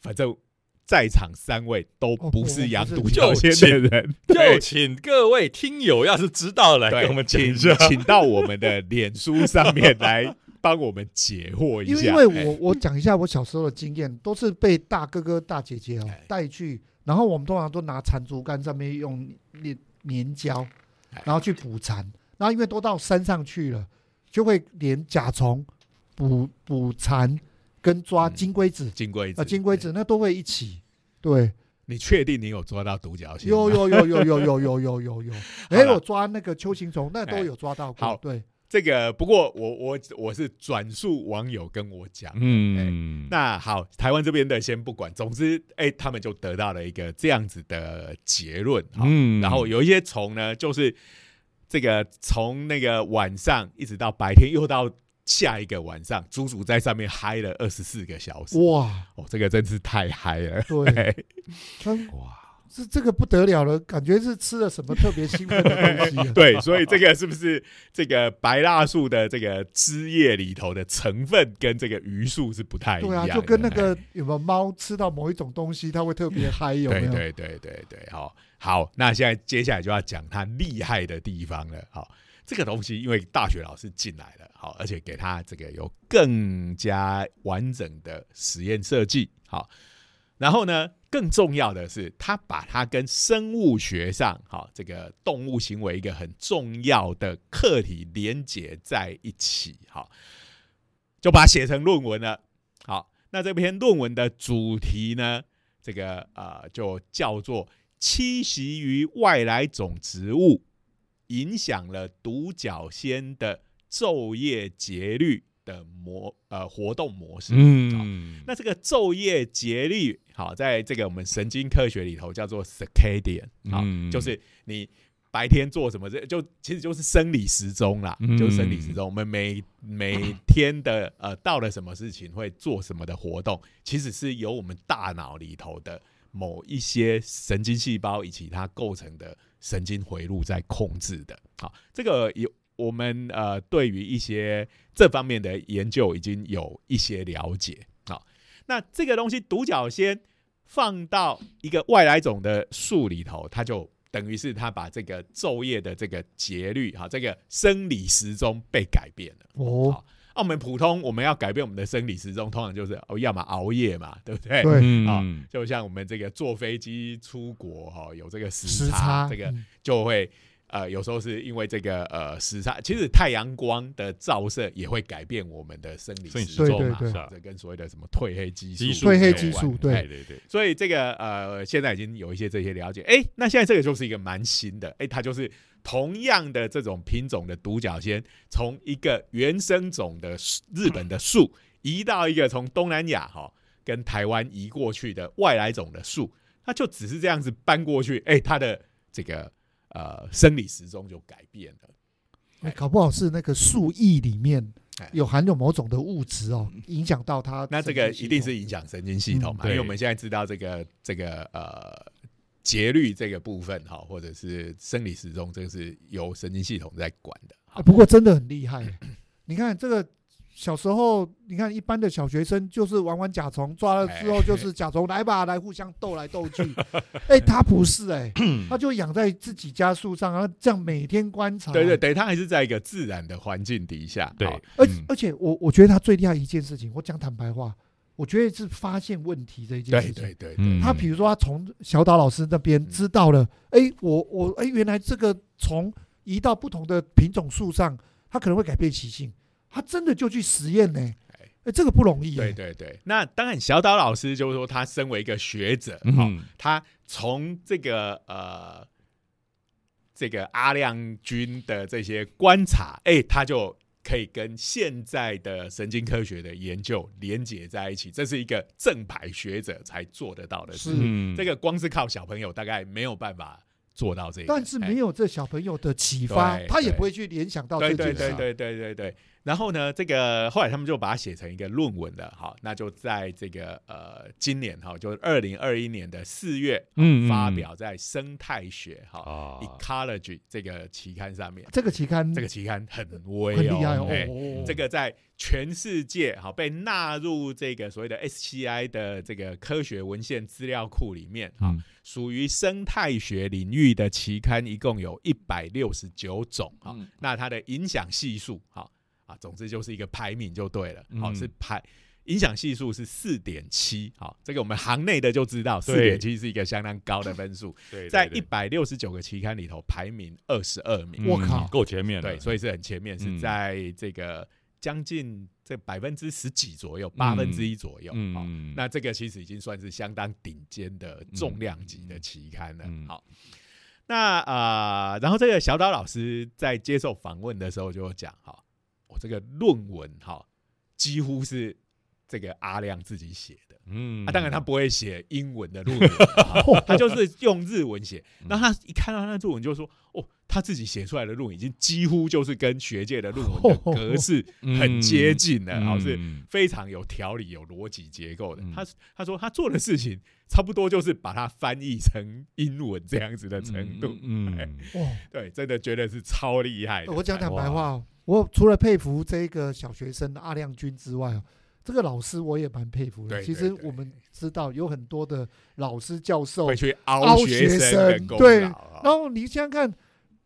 反正。在场三位都哦不是养不是独角仙的人，<laughs> 就对。请各位听友要是知道来对，跟我们讲请一下。请到我们的脸书上面来帮我们解惑一下。因为我我讲一下我小时候的经验，都是被大哥哥大姐姐哦哎。带去，然后我们通常都拿缠竹竿上面用粘粘胶哎，然后去捕蝉，然后因为都到山上去了，就会连甲虫、捕捕蝉跟抓嗯金龟子金龟子啊金龟，子那都会一起，对。你确定你有抓到独角仙？有有有有有有有有有有，<laughs> 哎，了我抓那个秋行虫，那都有抓到过。好。对，这个，不过我我我是转述网友跟我讲，嗯，那好，台湾这边的先不管，总之，哎，他们就得到了一个这样子的结论，好，嗯。然后有一些虫呢，就是这个从那个晚上一直到白天，又到下一个晚上，足足在上面嗨了二十四个小时，哇，哦，这个真是太嗨了，对，哇，这这个不得了了，感觉是吃了什么特别兴奋的东西啊。<laughs> 对，所以这个是不是这个白蜡树的这个枝叶里头的成分跟这个榆树是不太一对啊，样？就跟那个哎有没有猫吃到某一种东西，它会特别嗨，有没有？对对对对对，好好，那现在接下来就要讲它厉害的地方了。好，这个东西因为大学老师进来了，好，而且给他这个有更加完整的实验设计，好，然后呢，更重要的是，他把它跟生物学上好这个动物行为一个很重要的课题连接在一起，好，就把它写成论文了。好，那这篇论文的主题呢？这个呃，就叫做栖息于外来种植物，影响了独角仙的昼夜节律的模呃活动模式。嗯，那这个昼夜节律，好，在这个我们神经科学里头叫做 circadian，好，嗯就是你白天做什么，这就其实就是生理时钟啦，嗯就是生理时钟。我们每每天的呃到了什么事情会做什么的活动，其实是由我们大脑里头的某一些神经细胞以及它构成的神经回路在控制的。好，这个有我们呃对于一些这方面的研究已经有一些了解。好，那这个东西独角仙放到一个外来种的树里头，它就等于是它把这个昼夜的这个节律，哈，这个生理时钟被改变了。哦，我们普通我们要改变我们的生理时钟，通常就是哦，要么熬夜嘛，对不对？对，嗯，就像我们这个坐飞机出国哈，有这个时时差，差这个嗯。就会呃，有时候是因为这个呃时差，其实太阳光的照射也会改变我们的生理时钟嘛，这跟所谓的什么褪黑激素褪黑激素对。对对，所以这个呃，现在已经有一些这些了解。哎，那现在这个就是一个蛮新的，哎，它就是同样的这种品种的独角仙，从一个原生种的树日本的树，移到一个从东南亚哈、跟台湾移过去的外来种的树，它就只是这样子搬过去，哎，它的这个呃生理时钟就改变了。哎搞不好是那个树液里面哎有含有某种的物质哦，影响到它。那这个一定是影响神经系统嘛？嗯因为我们现在知道这个这个呃节律这个部分哈，或者是生理时钟，这个是由神经系统在管的。不过真的很厉害。<clears throat> 你看这个小时候，你看一般的小学生就是玩玩甲虫，抓了之后就是甲虫来吧，来互相斗来斗去。<laughs> 哎，他不是哎，<clears throat> 他就养在自己家树上，然后这样每天观察。对对，对，他还是在一个自然的环境底下。对，而嗯而且我我觉得他最厉害一件事情，我讲坦白话，我觉得是发现问题这一件事情。对对他比如说，他从小岛老师那边知道了，哎、我我哎、原来这个虫移到不同的品种树上，它可能会改变习性，他真的就去实验呢、哎、这个不容易、对哎对对。那当然，小岛老师就是说，他身为一个学者，好、嗯，他从这个呃这个阿亮君的这些观察，哎、他就可以跟现在的神经科学的研究连接在一起，这是一个正牌学者才做得到的事。这个光是靠小朋友大概没有办法做到这个，但是没有。有这小朋友的启发，他也不会去联想到对这件事。对对对对对对。然后呢，这个后来他们就把它写成一个论文了，好，那就在这个呃今年哈，就二零二一年的四月，嗯嗯发表在生态学哈啊，Ecology 这个期刊上面。这个期刊这个期刊很威很厉害哦。这个在全世界哈被纳入这个所谓的 SCI 的这个科学文献资料库里面啊，嗯属于生态学领域的期刊一共有一百六十九种啊。嗯那它的影响系数好啊，总之就是一个排名就对了，好、嗯是排。影响系数是四点七，好，这个我们行内的就知道，四对点七是一个相当高的分数，在一百六十九个期刊里头排名二十二名。我靠嗯够前面了，对，所以是很前面，是嗯在这个将近这百分之十几左右，八分之一左右。好，嗯，那这个其实已经算是相当顶尖的重量级的期刊了。嗯好，那啊、呃然后这个小岛老师在接受访问的时候就有讲，哈，我这个论文哈，几乎是这个阿亮自己写的。嗯啊，当然他不会写英文的论文，<laughs> 啊他就是用日文写。然后他一看到他那作文，就说：“哦，他自己写出来的论文已经几乎就是跟学界的论文的格式 <laughs> 很接近了，好、是嗯非常有条理、有逻辑结构的。嗯他他说他做的事情差不多就是把它翻译成英文这样子的程度。嗯，<laughs> 哇，对，真的觉得是超厉害的。我讲坦白话哦，我除了佩服这个小学生阿亮君之外啊，这个老师我也蛮佩服的。其对对对实我们知道有很多的老师教授会，去凹凹学学生对然后你想想看，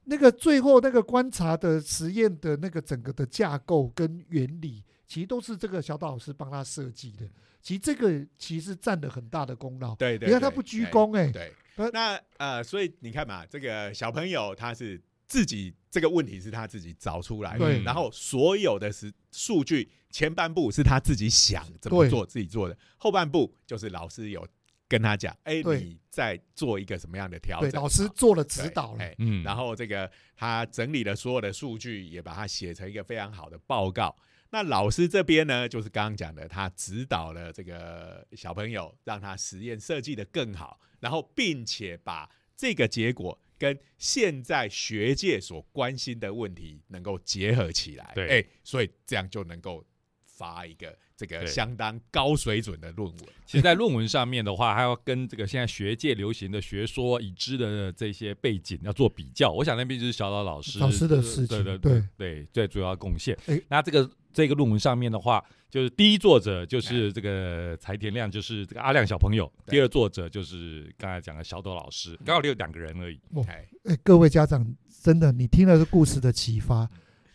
那个最后那个观察的实验的那个整个的架构跟原理，其实都是这个小岛老师帮他设计的。其实这个其实占了很大的功劳。对对，对你看他不鞠躬哎、对呃，那呃，所以你看嘛，这个小朋友他是自己这个问题是他自己找出来的，然后所有的是数据前半部是他自己想怎么做自己做的，后半部就是老师有跟他讲，哎，对。你在做一个什么样的调对，整，老师做了指导了。对。哎嗯，然后这个他整理了所有的数据，也把它写成一个非常好的报告。那老师这边呢，就是刚刚讲的，他指导了这个小朋友，让他实验设计的更好，然后并且把这个结果跟现在学界所关心的问题能够结合起来。对哎，所以这样就能够发一个这个相当高水准的论文。其实，在论文上面的话，还要跟这个现在学界流行的学说、已知的这些背景要做比较。我想那边就是小岛老师老师的事情对对对对最主要贡献诶。那这个这个论文上面的话，就是第一作者就是这个柴田亮，就是这个阿亮小朋友；第二作者就是刚才讲的小斗老师，刚好只有两个人而已。哎，哎，各位家长，真的，你听了这故事的启发，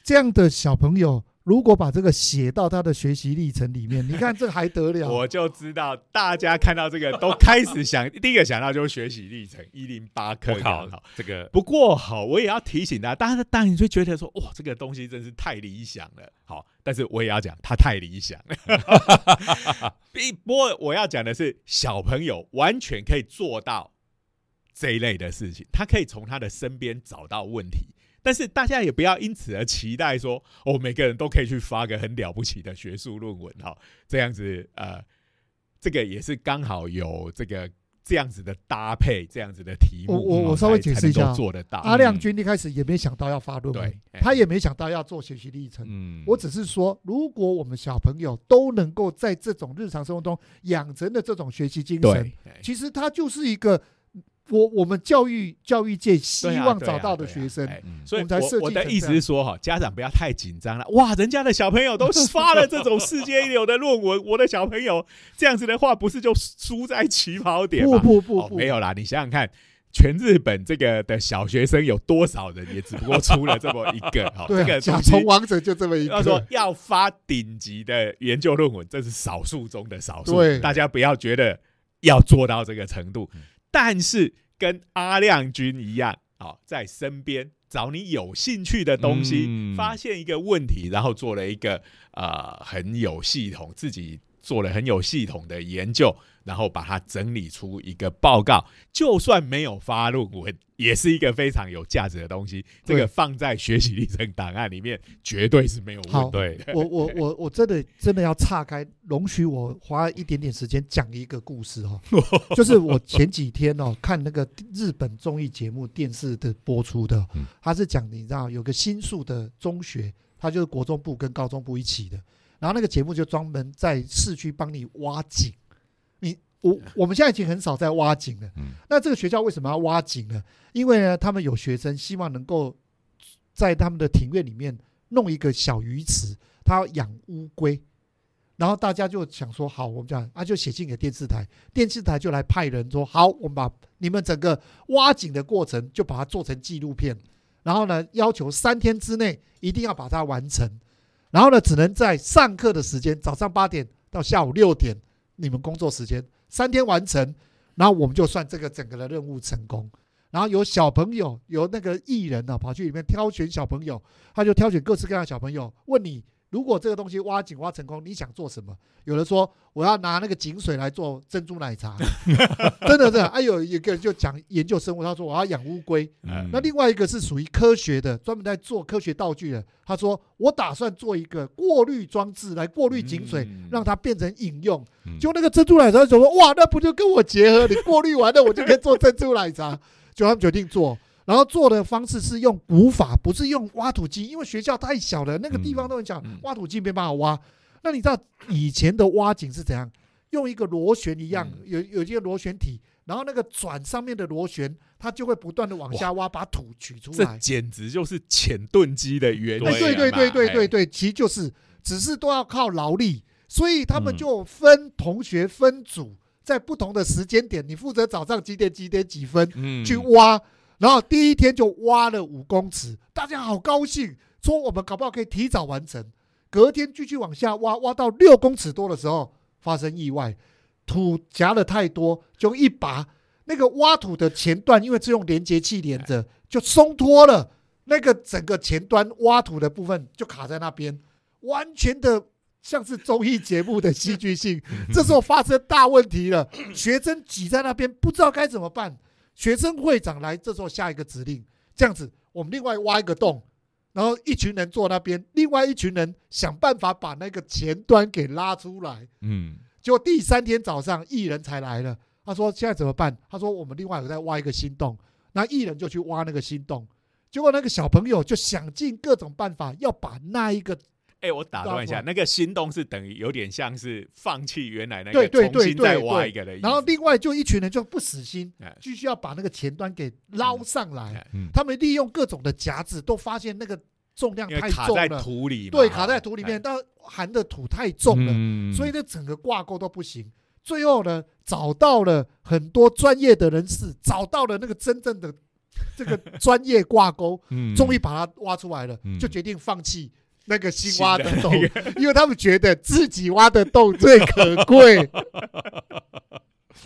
这样的小朋友，如果把这个写到他的学习历程里面，你看这还得了？我就知道大家看到这个都开始想，<laughs> 第一个想到就是学习历程一零八课我靠好，，这个不过好，我也要提醒大家，大家当然就觉得说，哇，这个东西真是太理想了。好，但是我也要讲，他太理想了。不不过我要讲的是，小朋友完全可以做到这一类的事情，他可以从他的身边找到问题。但是大家也不要因此而期待说，哦，每个人都可以去发个很了不起的学术论文哈，这样子呃，这个也是刚好有这个这样子的搭配，这样子的题目，哦我我我稍微解释一下做得到。阿亮君一开始也没想到要发论文他也没想到要做学习历程。嗯，我只是说，如果我们小朋友都能够在这种日常生活中养成的这种学习精神，其实他就是一个我我们教育教育界希望找到的学生。所以我们才设计我我的意思是说哈，家长不要太紧张了。哇，人家的小朋友都发了这种世界一流的论文，我的小朋友这样子的话，不是就输在起跑点不吗？哦，不不不，没有啦，你想想看，全日本这个的小学生有多少人，也只不过出了这么一个。好，<laughs> 对啊，这个甲虫王者就这么一个要说。要发顶级的研究论文，这是少数中的少数。对大家不要觉得要做到这个程度嗯，但是跟阿亮君一样，好、在身边找你有兴趣的东西，嗯。发现一个问题，然后做了一个呃很有系统，自己做了很有系统的研究，然后把它整理出一个报告，就算没有发论文，也是一个非常有价值的东西。这个放在学习历程档案里面，绝对是没有问题。对，我我我我真的真的要岔开，容许我花一点点时间讲一个故事哦，<laughs> 就是我前几天哦看那个日本综艺节目电视的播出的嗯，他是讲你知道有个新宿的中学，它就是国中部跟高中部一起的，然后那个节目就专门在市区帮你挖井，你我我们现在已经很少在挖井了，嗯。那这个学校为什么要挖井呢？因为呢，他们有学生希望能够在他们的庭院里面弄一个小鱼池，他要养乌龟。然后大家就想说，好，我们讲啊，就写信给电视台，电视台就来派人说，好，我们把你们整个挖井的过程就把它做成纪录片，然后呢，要求三天之内一定要把它完成，然后呢，只能在上课的时间，早上八点到下午六点，你们工作时间三天完成，然后我们就算这个整个的任务成功。然后有小朋友，有那个艺人呢、跑去里面挑选小朋友，他就挑选各式各样的小朋友，问你，如果这个东西挖井挖成功，你想做什么？有人说我要拿那个井水来做珍珠奶茶，<laughs> 真的真的。啊，有一个人就讲研究生物，他说我要养乌龟。嗯那另外一个是属于科学的，专门在做科学道具的。他说我打算做一个过滤装置来过滤井水，嗯让它变成饮用。嗯就那个珍珠奶茶就说哇，那不就跟我结合？你过滤完了，我就可以做珍珠奶茶。就他们决定做，然后做的方式是用古法，不是用挖土机，因为学校太小了，那个地方都很小嗯，挖土机没办法挖。那你知道以前的挖井是怎样？用一个螺旋一样，嗯有有一个螺旋体，然后那个转上面的螺旋，它就会不断的往下挖，把土取出来这来。简直就是浅盾机的原理。对对对对对哎，对，其实就是只是都要靠劳力，所以他们嗯就分同学分组，在不同的时间点，你负责早上几点几点几分嗯去挖，然后第一天就挖了五公尺，大家好高兴，说我们搞不好可以提早完成。隔天继续往下挖，挖到六公尺多的时候发生意外，土夹了太多，就一拔那个挖土的前段，因为是用连接器连着，就松脱了。那个整个前端挖土的部分就卡在那边，完全的像是综艺节目的戏剧性。<laughs> 这时候发生大问题了，学生挤在那边不知道该怎么办。学生会长来，这时候下一个指令，这样子，我们另外挖一个洞，然后一群人坐那边，另外一群人想办法把那个前端给拉出来。嗯结果第三天早上，艺人才来了。他说：“现在怎么办？”他说：“我们另外有在挖一个新洞。”那艺人就去挖那个新洞，结果那个小朋友就想尽各种办法要把那一个哎，我打断一下，那个心动是等于有点像是放弃原来那个，重对新再挖一个的意思。然后另外就一群人就不死心哎，继续要把那个前端给捞上来。他们利用各种的夹子，都发现那个重量因为太卡在重了，土里，对，卡在土里面，哎。但含的土太重了，嗯。所以那整个挂钩都不行。最后呢，找到了很多专业的人士，找到了那个真正的这个专业挂钩，<laughs> 嗯。终于把它挖出来了，嗯。就决定放弃，那个新挖的洞 <laughs> 因为他们觉得自己挖的洞最可贵。<laughs>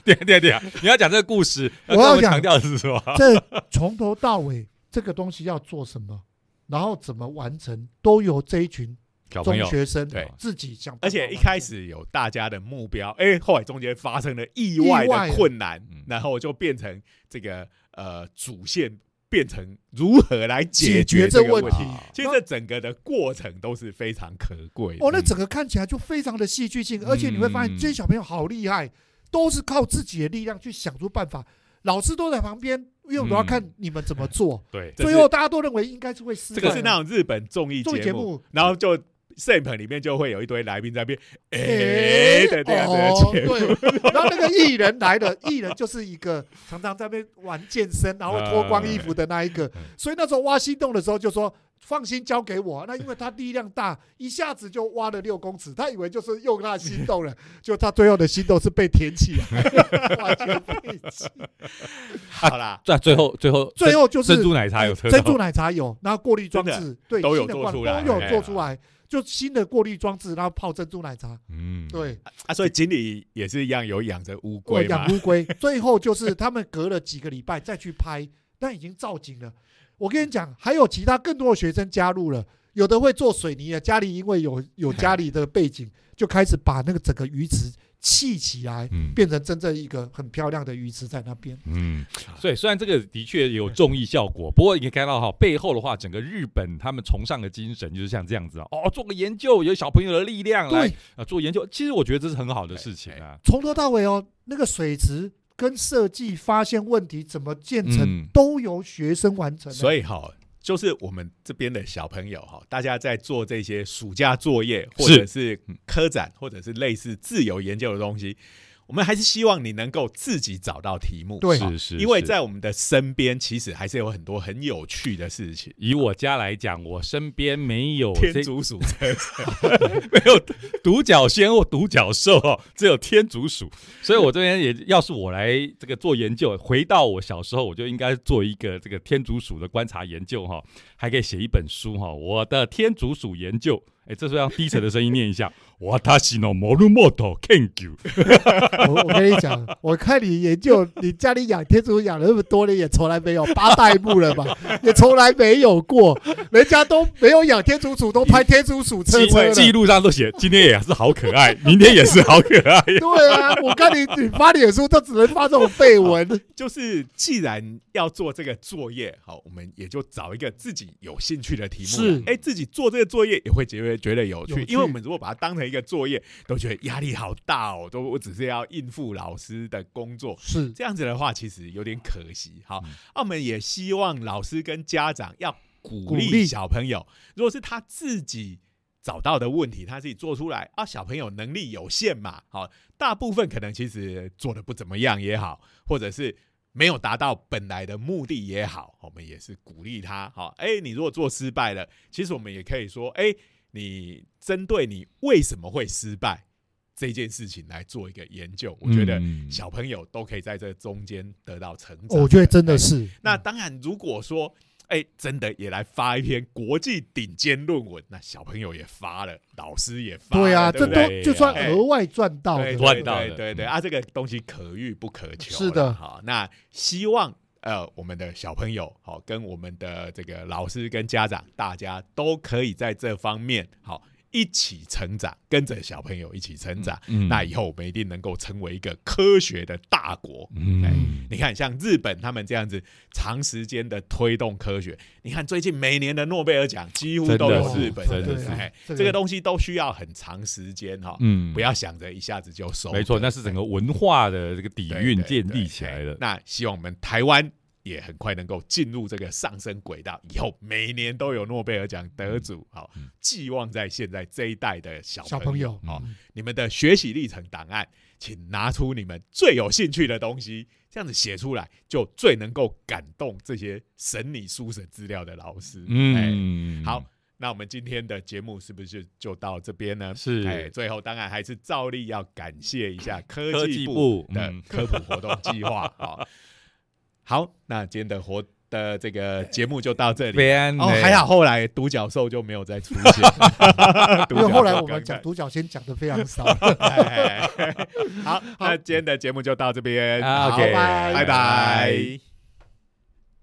对对对，你要讲这个故事，<laughs> 我要强调的是什么？这从头到尾，这个东西要做什么，然后怎么完成，都由这一群中小，学生对自己想而。且一开始有大家的目标，哎，后来中间发生了意外的困难嗯，然后就变成这个呃主线变成如何来解解决这个问题题。其实这整个的过程都是非常可贵。哦，那整个看起来就非常的戏剧性，而且你会发现嗯这些小朋友好厉害，都是靠自己的力量去想出办法，老师都在旁边，因为我要看你们怎么做。对，最后大家都认为应该是会失败的。这个是那种日本综艺综艺节目节目，然后就摄影棚里面就会有一堆来宾在那边哎哎的这样子的哦，节目。对，然后那个艺人来了，艺人就是一个 <laughs> 常常在那边玩健身，然后脱光衣服的那一个嗯，所以那时候挖心洞的时候就说。放心交给我，那因为他力量大，一下子就挖了六公尺，他以为就是用他心动了，<laughs> 就他最后的心动是被填起来。<laughs> 好啦，在最后最后最后就是珍珠奶茶有珍珠奶茶有，然后过滤装置对都有新的罐做出来都有哎。做出来，就新的过滤装置，然后泡珍珠奶茶。嗯，对，啊，所以锦鲤也是一样有养着乌我龟嘛养。乌龟，最后就是他们隔了几个礼拜再去拍，但已经造景了。我跟你讲，还有其他更多的学生加入了，有的会做水泥的，家里因为有有家里的背景，就开始把那个整个鱼池砌起来，嗯变成真正一个很漂亮的鱼池在那边。嗯，所以虽然这个的确有综艺效果，不过你可以看到哈，背后的话，整个日本他们崇尚的精神就是像这样子哦，哦，做个研究，有小朋友的力量来对，啊做研究，其实我觉得这是很好的事情啊。从头到尾哦，那个水池跟设计、发现问题、怎么建成，嗯都由学生完成。所以哈，就是我们这边的小朋友哈，大家在做这些暑假作业，或者是科展，或者是类似自由研究的东西，我们还是希望你能够自己找到题目。对是是，因为在我们的身边，其实还是有很多很有趣的事情。以我家来讲，我身边没有天竺鼠 <laughs> 没有独角仙或独角兽哦，只有天竺鼠。所以我这边也要是我来这个做研究，回到我小时候，我就应该做一个这个天竺鼠的观察研究哈，还可以写一本书哈。我的天竺鼠研究，哎，这时候用低沉的声音念一下：<laughs> 我他西诺摩鲁莫头 can you。<laughs> 我我跟你讲，<laughs> 我看你研究，你家里养天竺养了那么多年，也从来没有八代目了吧？也从来没有过，人家都没有养天竺鼠，都拍天竺鼠车。记录上都写，今天也是好可爱，明天也是好可爱。对啊，我看你你发脸书都只能发这种绯闻。就是既然要做这个作业，好，我们也就找一个自己有兴趣的题目。是哎，自己做这个作业也会觉得觉得有趣，因为我们如果把它当成一个作业，都觉得压力好大哦，都我只是要应付老师的工作，是这样子的话，其实有点可惜。好我们也希望老师跟家长要鼓励小朋友，如果是他自己找到的问题，他自己做出来啊，小朋友能力有限嘛，好，大部分可能其实做的不怎么样也好，或者是。没有达到本来的目的也好，我们也是鼓励他。好，哎，你如果做失败了，其实我们也可以说，哎，你针对你为什么会失败这件事情来做一个研究。我觉得嗯小朋友都可以在这中间得到成长。我觉得真的哎是。那当然，如果说哎，真的也来发一篇国际顶尖论文，那小朋友也发了，老师也发了，对啊，这？都就算哎额外赚到赚对到对对啊，这个东西可遇不可求。是的好，那希望呃我们的小朋友好，跟我们的这个老师跟家长，大家都可以在这方面好一起成长，跟着小朋友一起成长。嗯那以后我们一定能够成为一个科学的大国。嗯，你看，像日本他们这样子长时间的推动科学，你看最近每年的诺贝尔奖几乎都有日本真的是哎，这个东西都需要很长时间哈，嗯不要想着一下子就收。没错，那是整个文化的这个底蕴建立起来的。那希望我们台湾也很快能够进入这个上升轨道，以后每年都有诺贝尔奖得主。好嗯，寄望在现在这一代的小小朋友好嗯，你们的学习历程档案，请拿出你们最有兴趣的东西，这样子写出来，就最能够感动这些审理书审资料的老师。哎，嗯，好，那我们今天的节目是不是就到这边呢？是哎，最后当然还是照例要感谢一下科科技技部的科普活动计划。好，好，那今天的活的这个节目就到这里。边哦，还好后来独角兽就没有再出现，<laughs> 因为后来我们讲讲独角仙讲的非常少。哎好，那今天的节目就到这边，，OK，拜。拜拜。